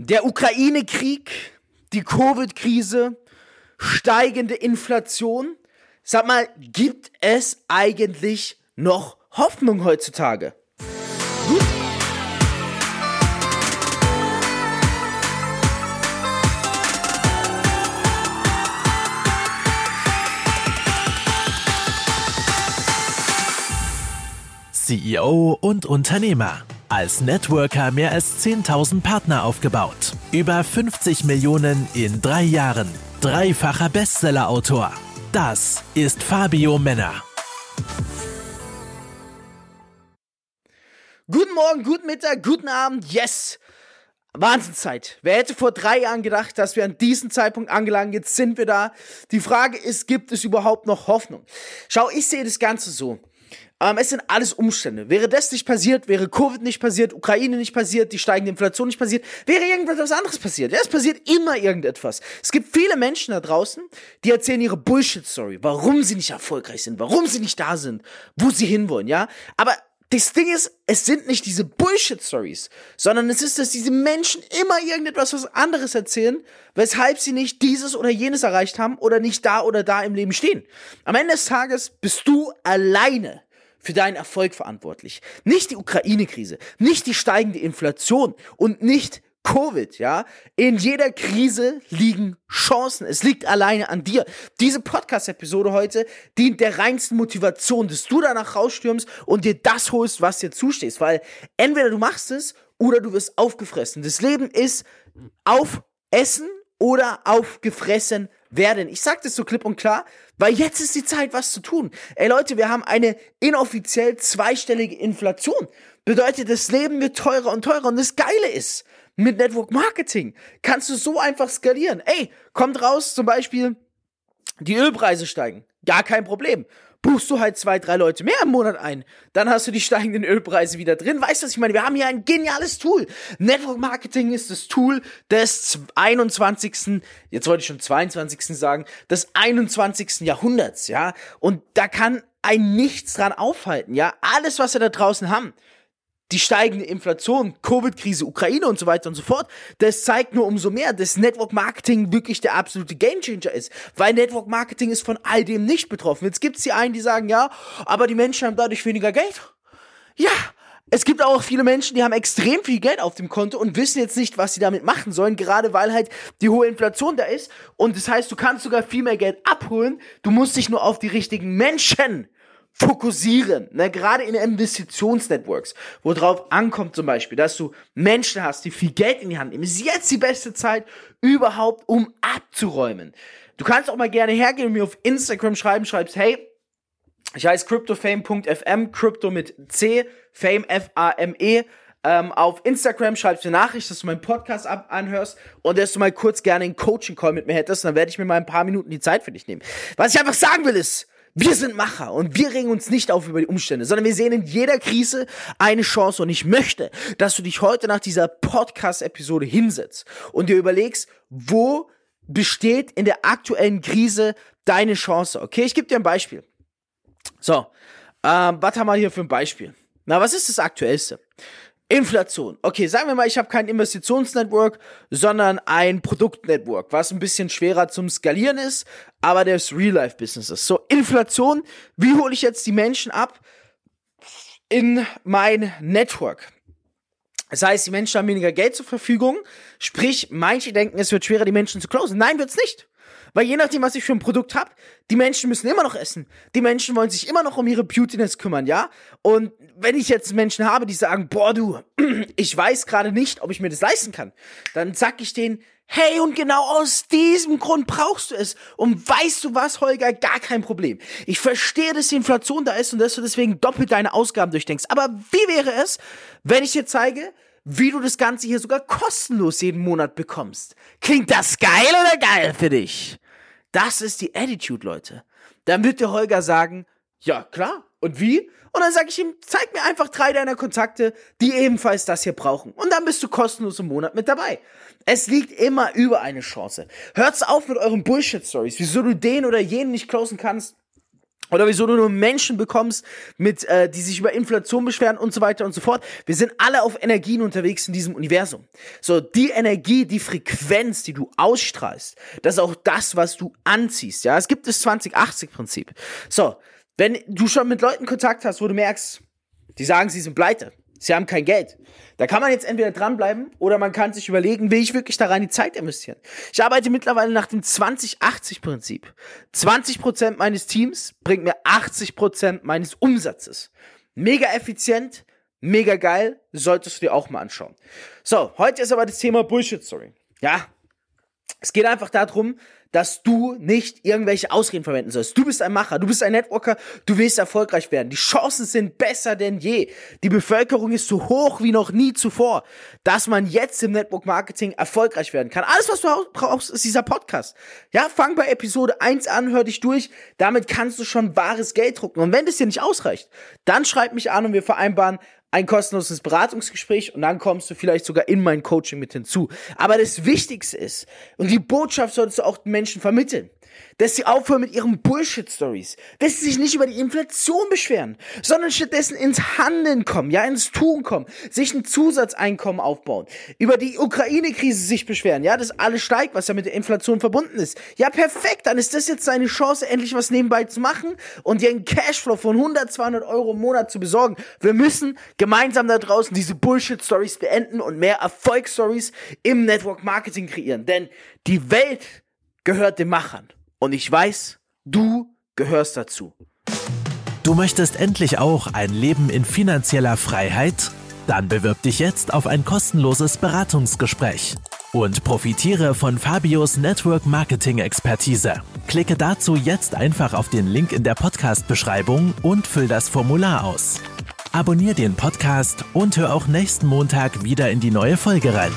Der Ukraine-Krieg, die Covid-Krise, steigende Inflation. Sag mal, gibt es eigentlich noch Hoffnung heutzutage? CEO und Unternehmer. Als Networker mehr als 10.000 Partner aufgebaut. Über 50 Millionen in drei Jahren. Dreifacher Bestsellerautor. Das ist Fabio Männer. Guten Morgen, guten Mittag, guten Abend, yes! Wahnsinnszeit. Wer hätte vor drei Jahren gedacht, dass wir an diesem Zeitpunkt angelangt, jetzt sind wir da. Die Frage ist, gibt es überhaupt noch Hoffnung? Schau, ich sehe das Ganze so. Ähm, es sind alles Umstände. Wäre das nicht passiert, wäre Covid nicht passiert, Ukraine nicht passiert, die steigende Inflation nicht passiert, wäre irgendetwas anderes passiert. Ja, es passiert immer irgendetwas. Es gibt viele Menschen da draußen, die erzählen ihre Bullshit-Story, warum sie nicht erfolgreich sind, warum sie nicht da sind, wo sie hinwollen, ja. Aber das Ding ist, es sind nicht diese Bullshit-Stories, sondern es ist, dass diese Menschen immer irgendetwas was anderes erzählen, weshalb sie nicht dieses oder jenes erreicht haben oder nicht da oder da im Leben stehen. Am Ende des Tages bist du alleine für deinen Erfolg verantwortlich. Nicht die Ukraine-Krise, nicht die steigende Inflation und nicht Covid, ja. In jeder Krise liegen Chancen. Es liegt alleine an dir. Diese Podcast-Episode heute dient der reinsten Motivation, dass du danach rausstürmst und dir das holst, was dir zusteht. Weil entweder du machst es oder du wirst aufgefressen. Das Leben ist auf Essen oder aufgefressen werden. Ich sag das so klipp und klar, weil jetzt ist die Zeit, was zu tun. Ey Leute, wir haben eine inoffiziell zweistellige Inflation. Bedeutet, das Leben wird teurer und teurer. Und das Geile ist, mit Network Marketing kannst du so einfach skalieren. Ey, kommt raus, zum Beispiel, die Ölpreise steigen. Gar kein Problem buchst du halt zwei, drei Leute mehr im Monat ein. Dann hast du die steigenden Ölpreise wieder drin. Weißt du, was ich meine? Wir haben hier ein geniales Tool. Network Marketing ist das Tool des 21. Jetzt wollte ich schon 22. sagen, des 21. Jahrhunderts, ja. Und da kann ein Nichts dran aufhalten, ja. Alles, was wir da draußen haben, die steigende Inflation, Covid-Krise, Ukraine und so weiter und so fort, das zeigt nur umso mehr, dass Network Marketing wirklich der absolute Gamechanger ist. Weil Network Marketing ist von all dem nicht betroffen. Jetzt gibt's die einen, die sagen, ja, aber die Menschen haben dadurch weniger Geld. Ja, es gibt auch viele Menschen, die haben extrem viel Geld auf dem Konto und wissen jetzt nicht, was sie damit machen sollen, gerade weil halt die hohe Inflation da ist. Und das heißt, du kannst sogar viel mehr Geld abholen. Du musst dich nur auf die richtigen Menschen fokussieren, ne? gerade in Investitionsnetworks, wo drauf ankommt zum Beispiel, dass du Menschen hast, die viel Geld in die Hand nehmen, ist jetzt die beste Zeit überhaupt, um abzuräumen. Du kannst auch mal gerne hergehen und mir auf Instagram schreiben, schreibst, hey, ich heiße cryptofame.fm, Crypto mit C, Fame F-A-M-E. Ähm, auf Instagram schreibst du eine Nachricht, dass du meinen Podcast ab anhörst und dass du mal kurz gerne einen Coaching-Call mit mir hättest. Dann werde ich mir mal ein paar Minuten die Zeit für dich nehmen. Was ich einfach sagen will ist, wir sind Macher und wir regen uns nicht auf über die Umstände, sondern wir sehen in jeder Krise eine Chance und ich möchte, dass du dich heute nach dieser Podcast-Episode hinsetzt und dir überlegst, wo besteht in der aktuellen Krise deine Chance. Okay, ich gebe dir ein Beispiel. So, ähm, was haben wir hier für ein Beispiel? Na, was ist das Aktuellste? Inflation. Okay, sagen wir mal, ich habe kein Investitionsnetwork, sondern ein Produktnetwork, was ein bisschen schwerer zum Skalieren ist, aber das Real-Life-Business ist. So, Inflation, wie hole ich jetzt die Menschen ab in mein Network? Das heißt, die Menschen haben weniger Geld zur Verfügung, sprich, manche denken, es wird schwerer, die Menschen zu closen. Nein, wird's nicht. Weil je nachdem, was ich für ein Produkt habe, die Menschen müssen immer noch essen. Die Menschen wollen sich immer noch um ihre Beautiness kümmern, ja? Und wenn ich jetzt Menschen habe, die sagen, boah, du, ich weiß gerade nicht, ob ich mir das leisten kann, dann sag ich denen, hey, und genau aus diesem Grund brauchst du es. Und weißt du was, Holger, gar kein Problem. Ich verstehe, dass die Inflation da ist und dass du deswegen doppelt deine Ausgaben durchdenkst. Aber wie wäre es, wenn ich dir zeige, wie du das Ganze hier sogar kostenlos jeden Monat bekommst. Klingt das geil oder geil für dich? Das ist die Attitude, Leute. Dann wird der Holger sagen, ja, klar. Und wie? Und dann sage ich ihm, zeig mir einfach drei deiner Kontakte, die ebenfalls das hier brauchen. Und dann bist du kostenlos im Monat mit dabei. Es liegt immer über eine Chance. Hört's auf mit euren Bullshit-Stories, wieso du den oder jenen nicht closen kannst oder wieso du nur Menschen bekommst, mit, äh, die sich über Inflation beschweren und so weiter und so fort. Wir sind alle auf Energien unterwegs in diesem Universum. So, die Energie, die Frequenz, die du ausstrahlst, das ist auch das, was du anziehst. Ja, es gibt das 2080-Prinzip. So, wenn du schon mit Leuten Kontakt hast, wo du merkst, die sagen, sie sind pleite, sie haben kein Geld. Da kann man jetzt entweder dranbleiben oder man kann sich überlegen, will ich wirklich da rein die Zeit investieren. Ich arbeite mittlerweile nach dem 20-80-Prinzip. 20% meines Teams bringt mir 80% meines Umsatzes. Mega effizient, mega geil, solltest du dir auch mal anschauen. So, heute ist aber das Thema Bullshit Story. Ja, es geht einfach darum, dass du nicht irgendwelche Ausreden verwenden sollst. Du bist ein Macher, du bist ein Networker, du willst erfolgreich werden. Die Chancen sind besser denn je. Die Bevölkerung ist so hoch wie noch nie zuvor, dass man jetzt im Network Marketing erfolgreich werden kann. Alles, was du brauchst, ist dieser Podcast. Ja, fang bei Episode 1 an, hör dich durch. Damit kannst du schon wahres Geld drucken. Und wenn das dir nicht ausreicht, dann schreib mich an und wir vereinbaren ein kostenloses Beratungsgespräch und dann kommst du vielleicht sogar in mein Coaching mit hinzu. Aber das Wichtigste ist, und die Botschaft solltest du auch den Menschen vermitteln, dass sie aufhören mit ihren Bullshit-Stories, dass sie sich nicht über die Inflation beschweren, sondern stattdessen ins Handeln kommen, ja, ins Tun kommen, sich ein Zusatzeinkommen aufbauen, über die Ukraine-Krise sich beschweren, ja, dass alles steigt, was ja mit der Inflation verbunden ist. Ja, perfekt, dann ist das jetzt seine Chance, endlich was nebenbei zu machen und einen Cashflow von 100, 200 Euro im Monat zu besorgen. Wir müssen gemeinsam da draußen diese Bullshit-Stories beenden und mehr Erfolgsstories im Network Marketing kreieren, denn die Welt gehört den Machern. Und ich weiß, du gehörst dazu. Du möchtest endlich auch ein Leben in finanzieller Freiheit? Dann bewirb dich jetzt auf ein kostenloses Beratungsgespräch und profitiere von Fabios Network Marketing Expertise. Klicke dazu jetzt einfach auf den Link in der Podcast-Beschreibung und füll das Formular aus. Abonnier den Podcast und hör auch nächsten Montag wieder in die neue Folge rein.